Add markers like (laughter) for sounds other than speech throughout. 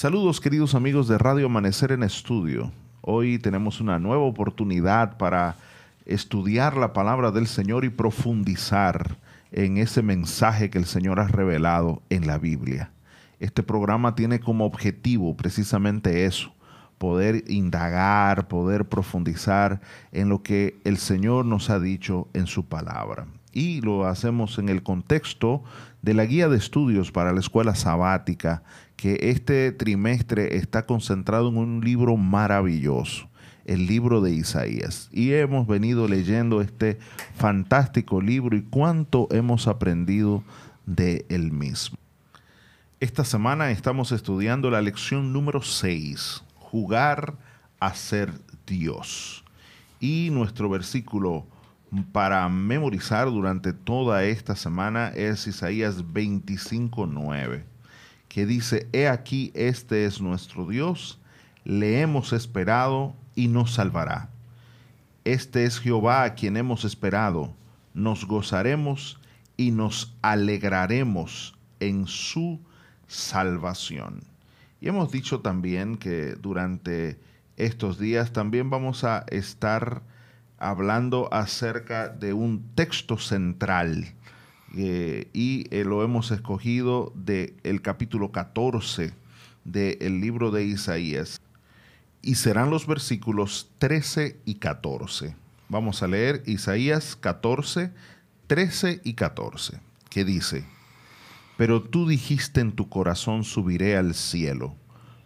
Saludos queridos amigos de Radio Amanecer en Estudio. Hoy tenemos una nueva oportunidad para estudiar la palabra del Señor y profundizar en ese mensaje que el Señor ha revelado en la Biblia. Este programa tiene como objetivo precisamente eso, poder indagar, poder profundizar en lo que el Señor nos ha dicho en su palabra. Y lo hacemos en el contexto de la guía de estudios para la escuela sabática, que este trimestre está concentrado en un libro maravilloso, el libro de Isaías. Y hemos venido leyendo este fantástico libro y cuánto hemos aprendido de él mismo. Esta semana estamos estudiando la lección número 6, jugar a ser Dios. Y nuestro versículo para memorizar durante toda esta semana es Isaías 25.9, que dice, He aquí, este es nuestro Dios, le hemos esperado y nos salvará. Este es Jehová a quien hemos esperado, nos gozaremos y nos alegraremos en su salvación. Y hemos dicho también que durante estos días también vamos a estar hablando acerca de un texto central eh, y eh, lo hemos escogido del el capítulo 14 del libro de Isaías y serán los versículos 13 y 14. Vamos a leer Isaías 14, 13 y 14, que dice, pero tú dijiste en tu corazón, subiré al cielo.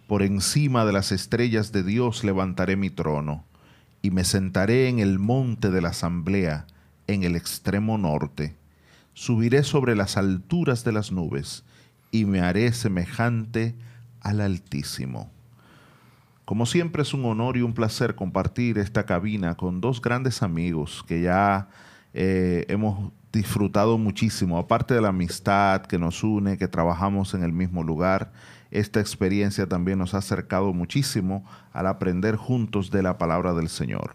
Por encima de las estrellas de Dios levantaré mi trono, y me sentaré en el monte de la asamblea, en el extremo norte. Subiré sobre las alturas de las nubes, y me haré semejante al Altísimo. Como siempre es un honor y un placer compartir esta cabina con dos grandes amigos que ya eh, hemos disfrutado muchísimo, aparte de la amistad que nos une, que trabajamos en el mismo lugar. Esta experiencia también nos ha acercado muchísimo al aprender juntos de la palabra del Señor.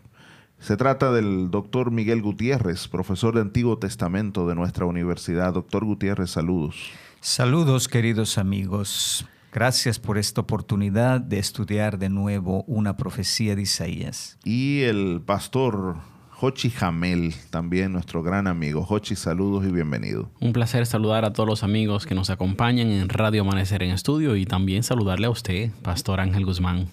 Se trata del doctor Miguel Gutiérrez, profesor de Antiguo Testamento de nuestra universidad. Doctor Gutiérrez, saludos. Saludos, queridos amigos. Gracias por esta oportunidad de estudiar de nuevo una profecía de Isaías. Y el pastor Jochi Jamel, también nuestro gran amigo. Jochi, saludos y bienvenido. Un placer saludar a todos los amigos que nos acompañan en Radio Amanecer en Estudio y también saludarle a usted, Pastor Ángel Guzmán.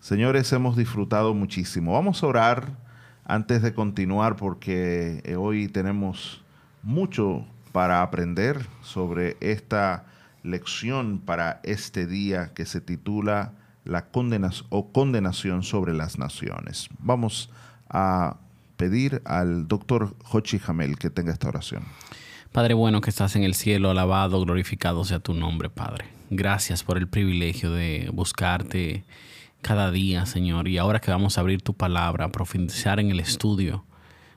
Señores, hemos disfrutado muchísimo. Vamos a orar antes de continuar porque eh, hoy tenemos mucho para aprender sobre esta lección para este día que se titula La condenación o condenación sobre las naciones. Vamos a pedir al doctor Jochi Jamel que tenga esta oración. Padre bueno que estás en el cielo, alabado, glorificado sea tu nombre, Padre. Gracias por el privilegio de buscarte cada día, Señor. Y ahora que vamos a abrir tu palabra, profundizar en el estudio,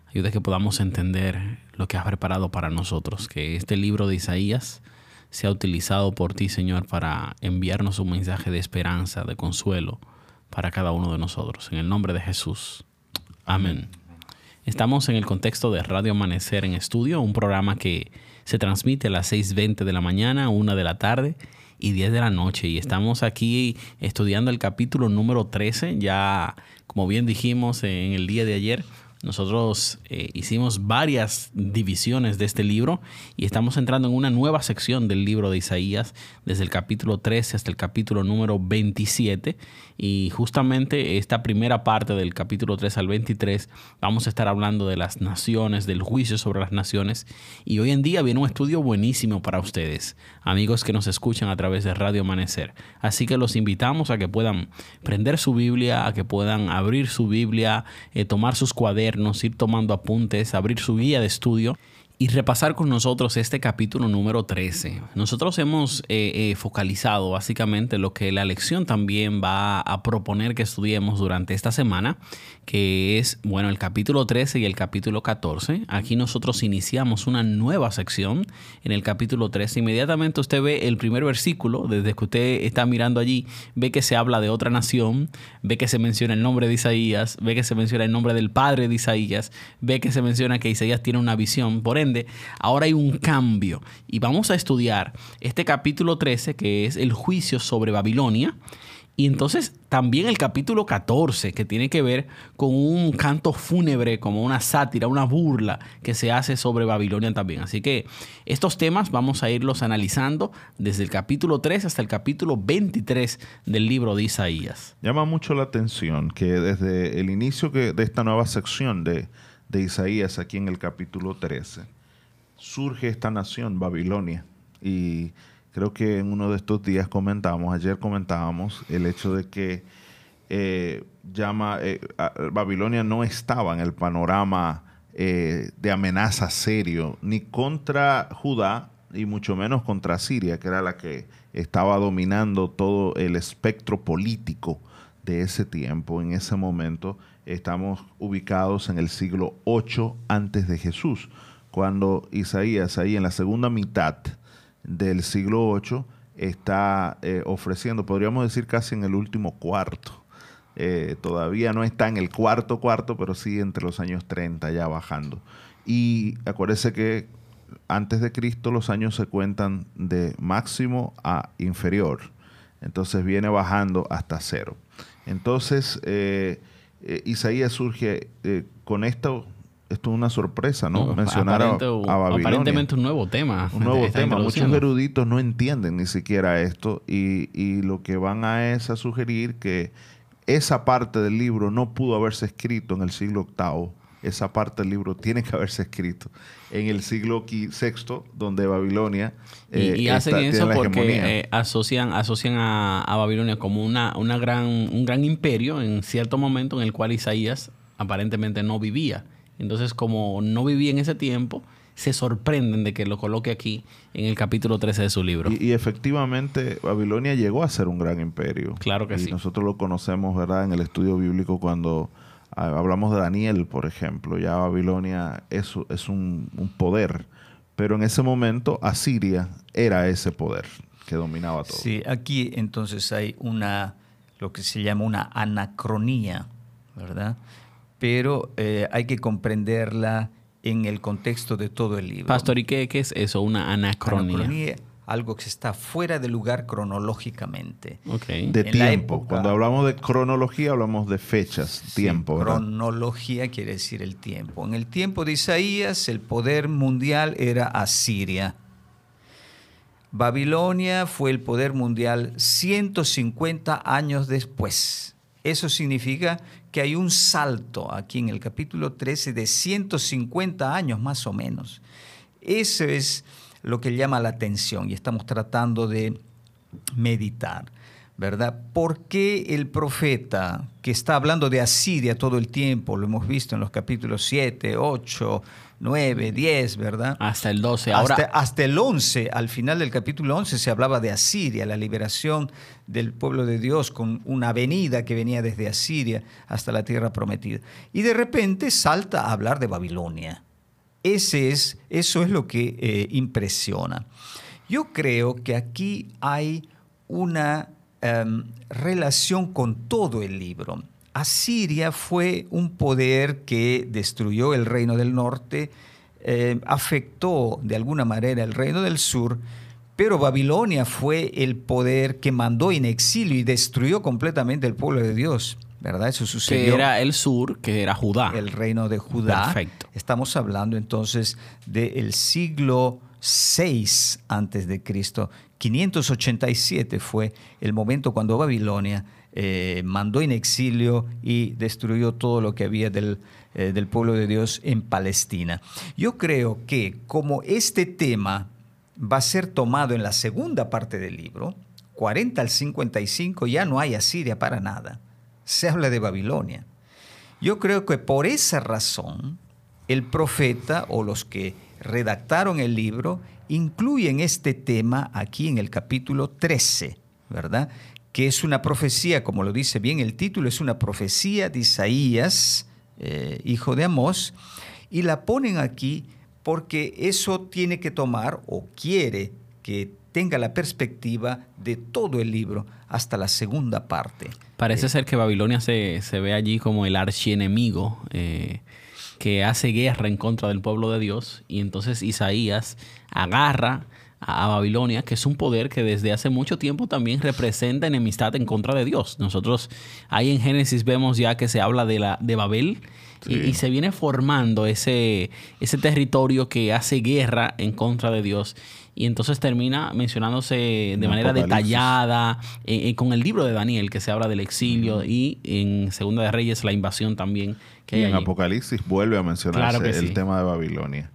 ayuda que podamos entender lo que has preparado para nosotros. Que este libro de Isaías sea utilizado por ti, Señor, para enviarnos un mensaje de esperanza, de consuelo para cada uno de nosotros. En el nombre de Jesús. Amén. Estamos en el contexto de Radio Amanecer en Estudio, un programa que se transmite a las 6.20 de la mañana, 1 de la tarde y 10 de la noche. Y estamos aquí estudiando el capítulo número 13, ya como bien dijimos en el día de ayer, nosotros eh, hicimos varias divisiones de este libro y estamos entrando en una nueva sección del libro de Isaías, desde el capítulo 13 hasta el capítulo número 27. Y justamente esta primera parte del capítulo 3 al 23 vamos a estar hablando de las naciones, del juicio sobre las naciones. Y hoy en día viene un estudio buenísimo para ustedes, amigos que nos escuchan a través de Radio Amanecer. Así que los invitamos a que puedan prender su Biblia, a que puedan abrir su Biblia, eh, tomar sus cuadernos ir tomando apuntes, abrir su guía de estudio y repasar con nosotros este capítulo número 13. Nosotros hemos eh, eh, focalizado básicamente lo que la lección también va a proponer que estudiemos durante esta semana, que es, bueno, el capítulo 13 y el capítulo 14. Aquí nosotros iniciamos una nueva sección en el capítulo 13. Inmediatamente usted ve el primer versículo, desde que usted está mirando allí, ve que se habla de otra nación, ve que se menciona el nombre de Isaías, ve que se menciona el nombre del padre de Isaías, ve que se menciona que Isaías tiene una visión. Por ende, ahora hay un cambio. Y vamos a estudiar este capítulo 13, que es el juicio sobre Babilonia. Y entonces también el capítulo 14, que tiene que ver con un canto fúnebre, como una sátira, una burla que se hace sobre Babilonia también. Así que estos temas vamos a irlos analizando desde el capítulo 3 hasta el capítulo 23 del libro de Isaías. Llama mucho la atención que desde el inicio de esta nueva sección de, de Isaías, aquí en el capítulo 13, surge esta nación, Babilonia. Y creo que en uno de estos días comentábamos, ayer comentábamos el hecho de que eh, llama, eh, Babilonia no estaba en el panorama eh, de amenaza serio, ni contra Judá, y mucho menos contra Siria, que era la que estaba dominando todo el espectro político de ese tiempo. En ese momento estamos ubicados en el siglo 8 antes de Jesús, cuando Isaías ahí en la segunda mitad del siglo VIII está eh, ofreciendo, podríamos decir casi en el último cuarto. Eh, todavía no está en el cuarto cuarto, pero sí entre los años 30 ya bajando. Y acuérdese que antes de Cristo los años se cuentan de máximo a inferior. Entonces viene bajando hasta cero. Entonces eh, Isaías surge con esto esto es una sorpresa, ¿no? Mencionar a, Babilonia. Aparentemente un nuevo tema. Un nuevo tema. Muchos eruditos no entienden ni siquiera esto y, y, lo que van a es a sugerir que esa parte del libro no pudo haberse escrito en el siglo VIII. Esa parte del libro tiene que haberse escrito en el siglo VI, donde Babilonia. y, eh, hacen eso porque eh, asocian, asocian a, a, Babilonia como una, una gran, un gran imperio en cierto momento en el cual Isaías aparentemente no vivía. Entonces, como no viví en ese tiempo, se sorprenden de que lo coloque aquí en el capítulo 13 de su libro. Y, efectivamente, Babilonia llegó a ser un gran imperio. Claro que y sí. Nosotros lo conocemos, ¿verdad?, en el estudio bíblico cuando ah, hablamos de Daniel, por ejemplo. Ya Babilonia es, es un, un poder. Pero en ese momento, Asiria era ese poder que dominaba todo. Sí, aquí entonces hay una, lo que se llama una anacronía, ¿verdad? Pero eh, hay que comprenderla en el contexto de todo el libro. Pastor, ¿y qué, es eso? Una anacronía. anacronía algo que está fuera de lugar cronológicamente. De tiempo. Cuando hablamos de cronología, hablamos de fechas, tiempo. Cronología quiere decir el tiempo. En el tiempo de Isaías, el poder mundial era Asiria. Babilonia fue el poder mundial 150 años después. Eso significa que hay un salto aquí en el capítulo 13 de 150 años más o menos. Eso es lo que llama la atención y estamos tratando de meditar, ¿verdad? ¿Por qué el profeta que está hablando de Asiria todo el tiempo, lo hemos visto en los capítulos 7, 8, 9, 10, ¿verdad? Hasta el 12. Ahora, hasta, el 11, al final del capítulo 11 se hablaba de Asiria, la liberación del pueblo de Dios con una avenida que venía desde Asiria hasta la tierra prometida. Y de repente salta a hablar de Babilonia. Ese es, eso es lo que eh, impresiona. Yo creo que aquí hay una em, relación con todo el libro. Asiria fue un poder que destruyó el reino del norte, eh, afectó de alguna manera el reino del sur, pero Babilonia fue el poder que mandó en exilio y destruyó completamente el pueblo de Dios. ¿Verdad? Eso sucedió. Que era el sur, que era Judá. El reino de Judá. Perfecto. Estamos hablando entonces del siglo 6 antes de Cristo. 587 fue el momento cuando Babilonia eh, mandó en exilio y destruyó todo lo que había del, eh, del pueblo de Dios en Palestina. Yo creo que como este tema va a ser tomado en la segunda parte del libro, 40 al 55 ya no hay Asiria para nada. Se habla de Babilonia. Yo creo que por esa razón el profeta o los que redactaron el libro incluyen este tema aquí en el capítulo 13, ¿verdad? Que es una profecía, como lo dice bien el título, es una profecía de Isaías, eh, hijo de Amós, y la ponen aquí porque eso tiene que tomar o quiere que tenga la perspectiva de todo el libro hasta la segunda parte. Parece eh, ser que Babilonia se, ve allí como el archienemigo. Eh, que hace guerra en contra del pueblo de Dios. Y entonces Isaías agarra a, Babilonia, que es un poder que desde hace mucho tiempo también representa enemistad en contra de Dios. Nosotros ahí en Génesis vemos ya que se habla de, la, de Babel y, se viene formando ese, ese territorio que hace guerra en contra de Dios. Y entonces termina mencionándose de manera detallada eh, eh, con el libro de Daniel, que se habla del exilio, y en Segunda de Reyes la invasión también. Que en Apocalipsis vuelve a mencionarse el tema de Babilonia.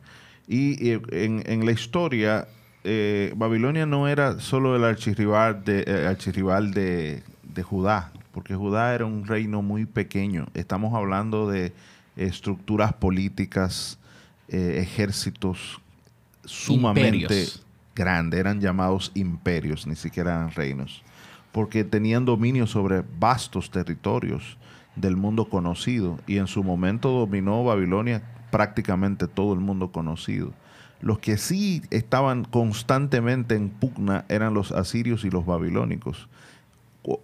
Y, en, en la historia eh, Babilonia no era solo el archirrival de, eh, de, Judá, porque Judá era un reino muy pequeño. Estamos hablando de estructuras políticas, eh, ejércitos sumamente grandes, eran llamados imperios, ni siquiera eran reinos, porque tenían dominio sobre vastos territorios del mundo conocido y en su momento dominó Babilonia prácticamente todo el mundo conocido. Los que sí estaban constantemente en pugna eran los asirios y los babilónicos.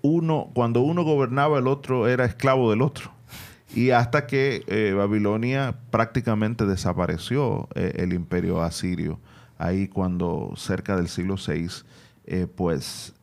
Uno, cuando uno gobernaba, el otro era esclavo del otro. Y hasta que eh, Babilonia prácticamente desapareció eh, el imperio asirio, ahí cuando cerca del siglo VI, eh, pues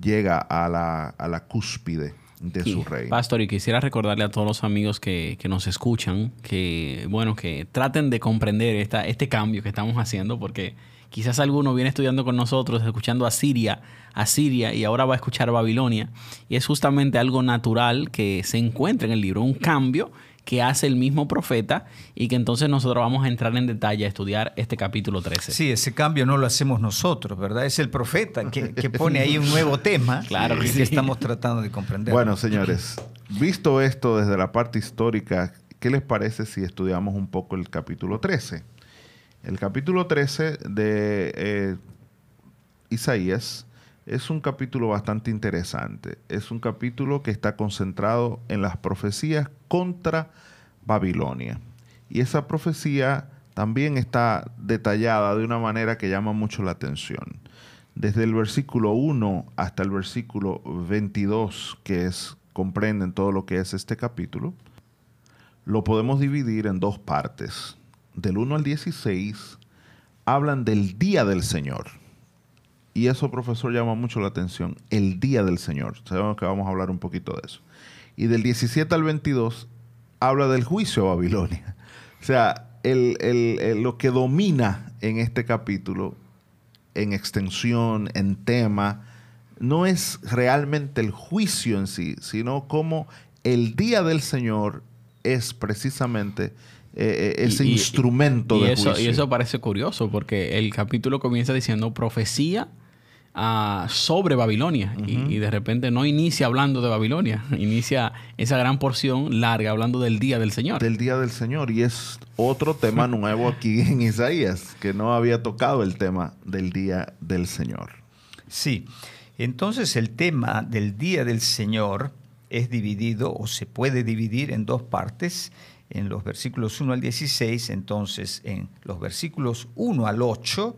llega a la, a la cúspide de su rey. Pastor, y quisiera recordarle a todos los amigos que, nos escuchan que, bueno, que traten de comprender esta, este cambio que estamos haciendo, porque quizás alguno viene estudiando con nosotros, escuchando a Siria, a Siria, y ahora va a escuchar Babilonia. Y es justamente algo natural que se encuentra en el libro, un cambio que hace el mismo profeta y que entonces nosotros vamos a entrar en detalle a estudiar este capítulo 13. Sí, ese cambio no lo hacemos nosotros, ¿verdad? Es el profeta que, pone ahí un nuevo tema (laughs) claro que, estamos tratando de comprender. Bueno, señores, visto esto desde la parte histórica, ¿qué les parece si estudiamos un poco el capítulo 13? El capítulo 13 de eh, Isaías es un capítulo bastante interesante. Es un capítulo que está concentrado en las profecías contra Babilonia. Y esa profecía también está detallada de una manera que llama mucho la atención. Desde el versículo 1 hasta el versículo 22, que es comprenden todo lo que es este capítulo, lo podemos dividir en dos partes. Del 1 al 16 hablan del día del Señor y eso, profesor, llama mucho la atención. El día del Señor. Sabemos que vamos a hablar un poquito de eso. Y del 17 al 22 habla del juicio a Babilonia. O sea, lo que domina en este capítulo, en extensión, en tema, no es realmente el juicio en sí, sino como el día del Señor es precisamente eh, eh, ese instrumento de eso, juicio. Y eso parece curioso, porque el capítulo comienza diciendo profecía sobre Babilonia. y, de repente no inicia hablando de Babilonia, (laughs) inicia esa gran porción larga hablando del día del Señor. Del día del Señor. Y es otro tema (laughs) nuevo aquí en Isaías, que no había tocado el tema del día del Señor. Sí, entonces el tema del día del Señor es dividido o se puede dividir en dos partes. En los versículos 1 al 16, entonces en los versículos 1 al 8,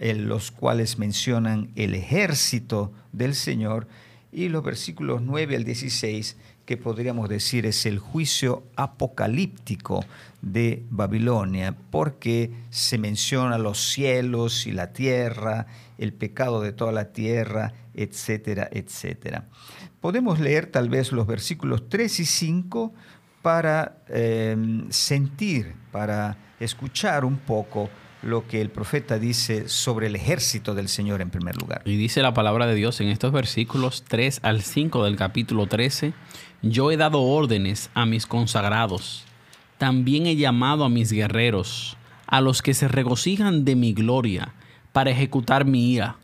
los cuales mencionan el ejército del Señor, y los versículos 9 al 16, que podríamos decir es el juicio apocalíptico de Babilonia, porque se menciona los cielos y la tierra, el pecado de toda la tierra, etcétera, etcétera. Podemos leer tal vez los versículos 3 y 5 para eh, sentir, para escuchar un poco lo que el profeta dice sobre el ejército del Señor en primer lugar. Y dice la palabra de Dios en estos versículos 3 al 5 del capítulo 13, yo he dado órdenes a mis consagrados, también he llamado a mis guerreros, a los que se regocijan de mi gloria, para ejecutar mi ira.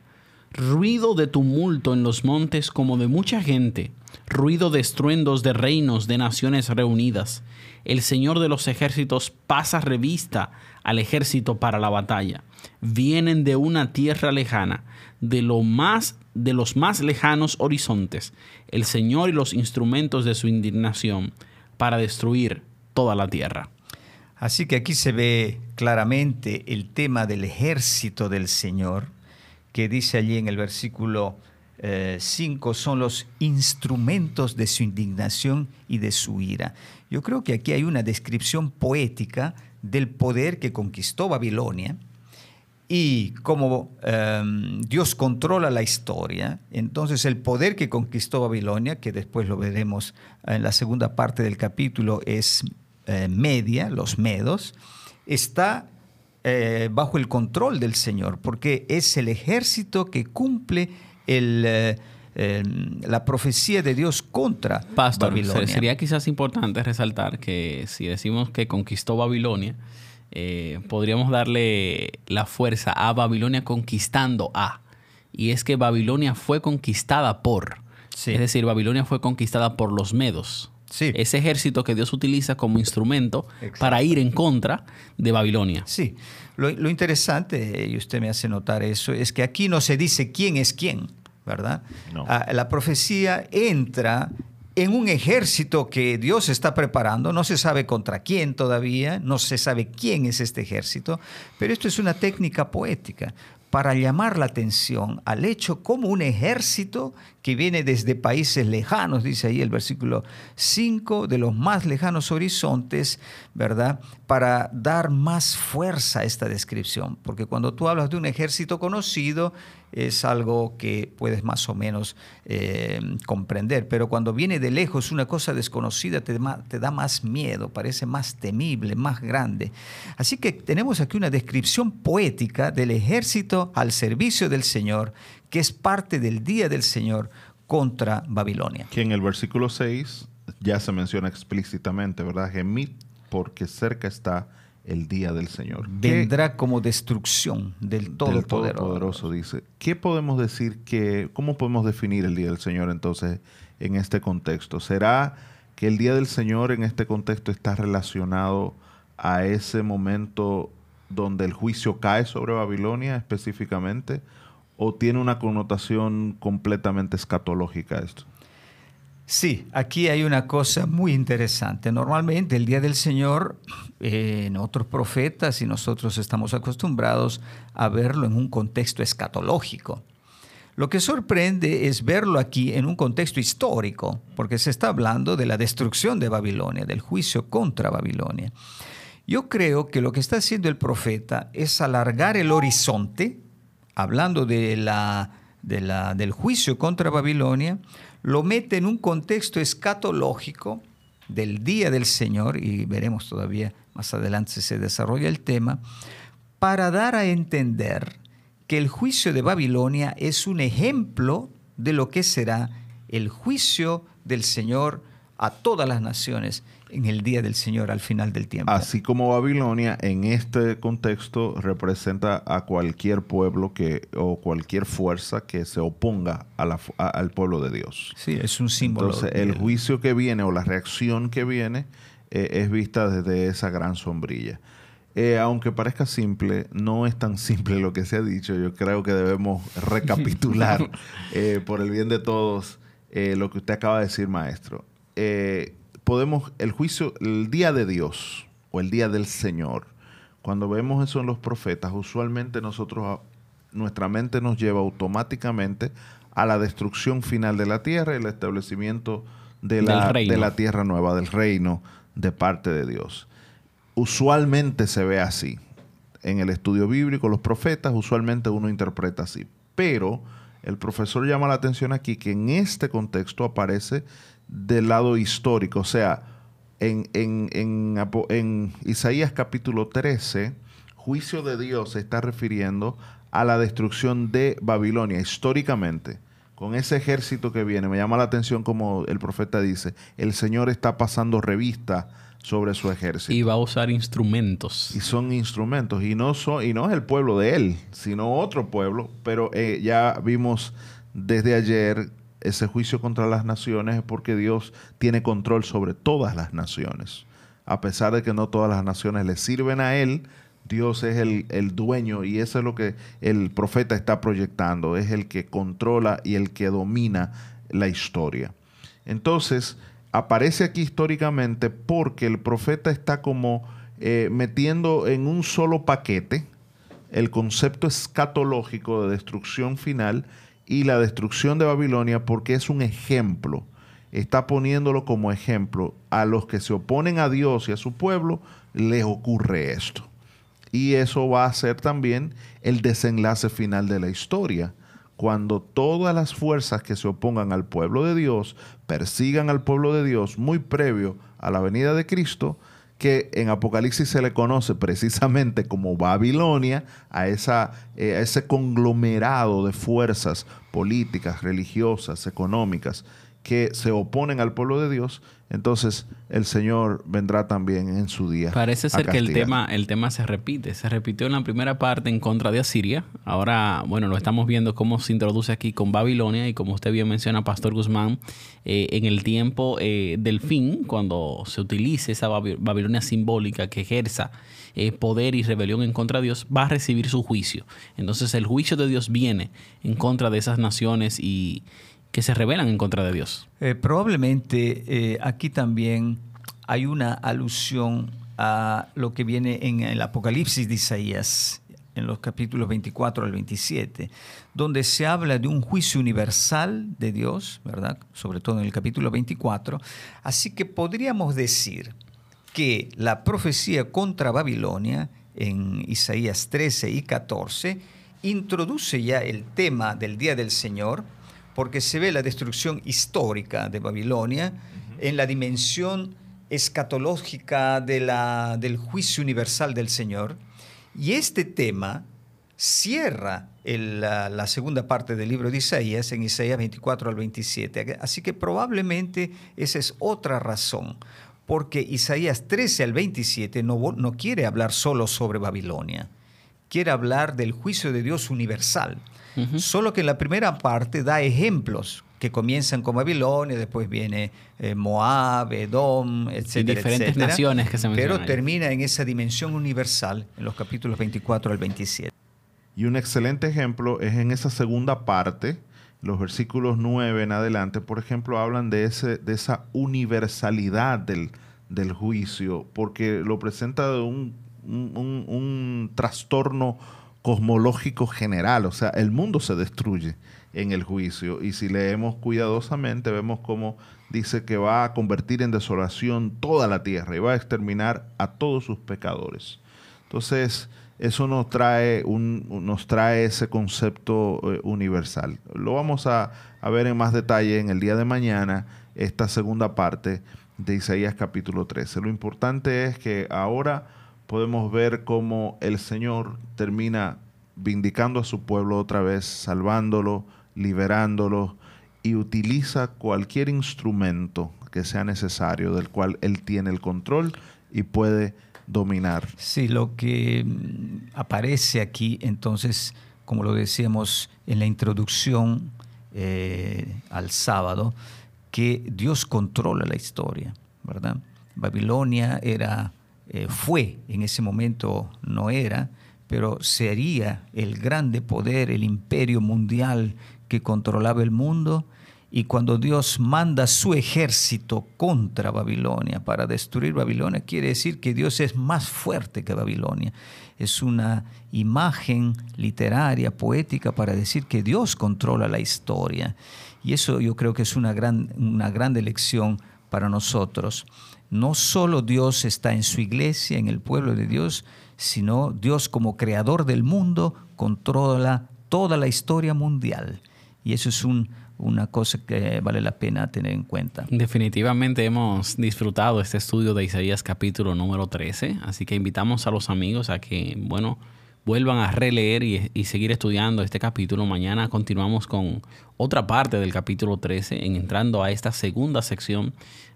Ruido de tumulto en los montes como de mucha gente, ruido de estruendos de reinos de naciones reunidas. El Señor de los ejércitos pasa revista al ejército para la batalla. Vienen de una tierra lejana, de lo más de los más lejanos horizontes, el Señor y los instrumentos de su indignación para destruir toda la tierra. Así que aquí se ve claramente el tema del ejército del Señor, que dice allí en el versículo 5 son los instrumentos de su indignación y de su ira. Yo creo que aquí hay una descripción poética del poder que conquistó Babilonia y como em, Dios controla la historia, entonces el poder que conquistó Babilonia, que después lo veremos en la segunda parte del capítulo, es eh, media, los medos, está eh, bajo el control del Señor, porque es el ejército que cumple eh, la profecía de Dios contra Pastor, Babilonia. Sería quizás importante resaltar que si decimos que conquistó Babilonia, eh, podríamos darle la fuerza a Babilonia conquistando a. Y es que Babilonia fue conquistada por. Es decir, Babilonia fue conquistada por los medos. Ese ejército que Dios utiliza como instrumento para ir en contra de Babilonia. Sí. Lo, interesante, y usted me hace notar eso, es que aquí no se dice quién es quién, ¿verdad? Ah, la profecía entra en un ejército que Dios está preparando, no se sabe contra quién todavía, no se sabe quién es este ejército, pero esto es una técnica poética para llamar la atención al hecho como un ejército que viene desde países lejanos, dice ahí el versículo 5, de los más lejanos horizontes, ¿verdad? Para dar más fuerza a esta descripción, porque cuando tú hablas de un ejército conocido, es algo que puedes más o menos eh, comprender. Pero cuando viene de lejos una cosa desconocida te, da más miedo, parece más temible, más grande. Así que tenemos aquí una descripción poética del ejército al servicio del Señor, que es parte del día del Señor contra Babilonia. Que en el versículo 6 ya se menciona explícitamente, ¿verdad? Gemid porque cerca está el día del Señor. Vendrá como destrucción del Todopoderoso. dice. ¿Qué podemos decir que, cómo podemos definir el día del Señor entonces en este contexto? ¿Será que el día del Señor en este contexto está relacionado a ese momento donde el juicio cae sobre Babilonia específicamente? ¿O tiene una connotación completamente escatológica esto? Sí, aquí hay una cosa muy interesante. Normalmente el Día del Señor, en otros profetas y nosotros estamos acostumbrados a verlo en un contexto escatológico. Lo que sorprende es verlo aquí en un contexto histórico, porque se está hablando de la destrucción de Babilonia, del juicio contra Babilonia. Yo creo que lo que está haciendo el profeta es alargar el horizonte, hablando de la, del juicio contra Babilonia, lo mete en un contexto escatológico del día del Señor, y veremos todavía más adelante si se desarrolla el tema, para dar a entender que el juicio de Babilonia es un ejemplo de lo que será el juicio del Señor a todas las naciones en el día del Señor al final del tiempo. Así como Babilonia en este contexto representa a cualquier pueblo que o cualquier fuerza que se oponga al pueblo de Dios. Sí, es un símbolo. Entonces, el juicio que viene o la reacción que viene eh, es vista desde esa gran sombrilla. Eh, aunque parezca simple, no es tan simple lo que se ha dicho. Yo creo que debemos (laughs) recapitular eh, por el bien de todos lo que usted acaba de decir, maestro podemos, el juicio, el día de Dios o el día del Señor, cuando vemos eso en los profetas, usualmente nosotros, nuestra mente nos lleva automáticamente a la destrucción final de la tierra y el establecimiento de la, de la tierra nueva, del reino de parte de Dios. Usualmente se ve así. En el estudio bíblico, los profetas, usualmente uno interpreta así. Pero el profesor llama la atención aquí que en este contexto aparece del lado histórico. O sea, en, en, Isaías capítulo 13, juicio de Dios se está refiriendo a la destrucción de Babilonia históricamente. Con ese ejército que viene, me llama la atención como el profeta dice, el Señor está pasando revista sobre su ejército. Y va a usar instrumentos. Y son instrumentos. Y no, son, y no es el pueblo de él, sino otro pueblo. Pero eh, ya vimos desde ayer ese juicio contra las naciones es porque Dios tiene control sobre todas las naciones. A pesar de que no todas las naciones le sirven a Él, Dios es el, el, dueño y eso es lo que el profeta está proyectando, es el que controla y el que domina la historia. Entonces, aparece aquí históricamente porque el profeta está como eh, metiendo en un solo paquete el concepto escatológico de destrucción final y la destrucción de Babilonia porque es un ejemplo. Está poniéndolo como ejemplo. A los que se oponen a Dios y a su pueblo les ocurre esto. Y eso va a ser también el desenlace final de la historia. Cuando todas las fuerzas que se opongan al pueblo de Dios persigan al pueblo de Dios muy previo a la venida de Cristo, que en Apocalipsis se le conoce precisamente como Babilonia, a, esa, eh, ese conglomerado de fuerzas políticas, religiosas, económicas, que se oponen al pueblo de Dios, entonces el Señor vendrá también en su día. Parece ser que el tema, el tema se repite. Se repitió en la primera parte en contra de Asiria. Ahora, bueno, lo estamos viendo cómo se introduce aquí con Babilonia y como usted bien menciona, Pastor Guzmán, eh, en el tiempo eh, del fin, cuando se utilice esa Babilonia simbólica que ejerza eh, poder y rebelión en contra de Dios, va a recibir su juicio. Entonces el juicio de Dios viene en contra de esas naciones y que se rebelan en contra de Dios. Eh, probablemente eh, aquí también hay una alusión a lo que viene en el Apocalipsis de Isaías, en los capítulos 24 al 27, donde se habla de un juicio universal de Dios, ¿verdad? Sobre todo en el capítulo 24. Así que podríamos decir que la profecía contra Babilonia en Isaías 13 y 14 introduce ya el tema del día del Señor, porque se ve la destrucción histórica de Babilonia en la dimensión escatológica de la, del juicio universal del Señor. Y este tema cierra la, segunda parte del libro de Isaías, en Isaías 24 al 27. Así que probablemente esa es otra razón, porque Isaías 13 al 27 no, no quiere hablar solo sobre Babilonia, quiere hablar del juicio de Dios universal. Solo que en la primera parte da ejemplos que comienzan con Babilonia, después viene eh, Moab, Edom, etcétera, diferentes naciones que se mencionan. Pero termina en esa dimensión universal en los capítulos 24 al 27. Y un excelente ejemplo es en esa segunda parte, los versículos 9 en adelante, por ejemplo, hablan de, ese, de esa universalidad del, del juicio, porque lo presenta de un, un, un trastorno cosmológico general, o sea, el mundo se destruye en el juicio y si leemos cuidadosamente vemos cómo dice que va a convertir en desolación toda la tierra y va a exterminar a todos sus pecadores. Entonces, eso nos trae, un, nos trae ese concepto eh, universal. Lo vamos a, a ver en más detalle en el día de mañana, esta segunda parte de Isaías capítulo 13. Lo importante es que ahora podemos ver cómo el Señor termina vindicando a su pueblo otra vez, salvándolo, liberándolo y utiliza cualquier instrumento que sea necesario, del cual Él tiene el control y puede dominar. Sí, lo que mm, aparece aquí entonces, como lo decíamos en la introducción eh, al sábado, que Dios controla la historia, ¿verdad? Babilonia era eh, fue, en ese momento no era, pero sería el grande poder, el imperio mundial que controlaba el mundo. Y cuando Dios manda su ejército contra Babilonia para destruir Babilonia, quiere decir que Dios es más fuerte que Babilonia. Es una imagen literaria, poética, para decir que Dios controla la historia. Y eso yo creo que es una gran, una gran lección para nosotros no solo Dios está en su iglesia, en el pueblo de Dios, sino Dios como creador del mundo controla toda la historia mundial. Y eso es una cosa que vale la pena tener en cuenta. Definitivamente hemos disfrutado este estudio de Isaías capítulo número 13, así que invitamos a los amigos a que, bueno, vuelvan a releer y, seguir estudiando este capítulo. Mañana continuamos con otra parte del capítulo 13, en entrando a esta segunda sección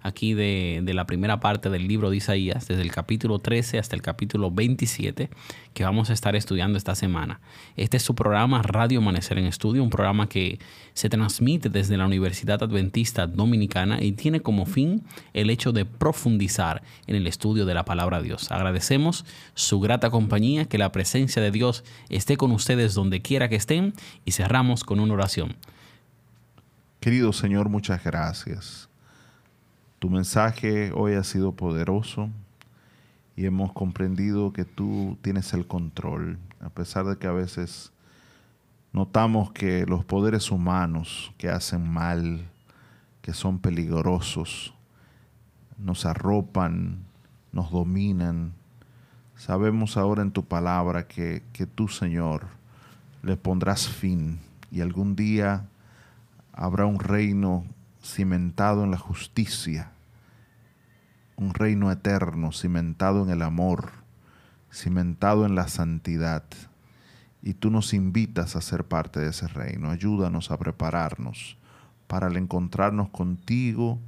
aquí de, la primera parte del libro de Isaías, desde el capítulo 13 hasta el capítulo 27, que vamos a estar estudiando esta semana. Este es su programa Radio Amanecer en Estudio, un programa que se transmite desde la Universidad Adventista Dominicana y tiene como fin el hecho de profundizar en el estudio de la palabra de Dios. Agradecemos su grata compañía, que la presencia de Dios esté con ustedes donde quiera que estén y cerramos con una oración. Querido Señor, muchas gracias tu mensaje hoy ha sido poderoso y hemos comprendido que tú tienes el control, a pesar de que a veces notamos que los poderes humanos que hacen mal, que son peligrosos, nos arropan, nos dominan. Sabemos ahora en tu palabra que, que tú, Señor, le pondrás fin y algún día habrá un reino cimentado en la justicia, un reino eterno cimentado en el amor, cimentado en la santidad. Y tú nos invitas a ser parte de ese reino. Ayúdanos a prepararnos para al encontrarnos contigo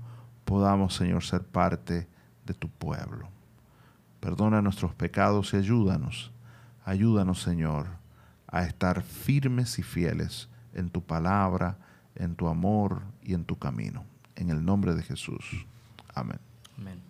podamos, Señor, ser parte de tu pueblo. Perdona nuestros pecados y ayúdanos. Ayúdanos, Señor, a estar firmes y fieles en tu palabra, en tu amor y en tu camino. En el nombre de Jesús. Amén. Amén.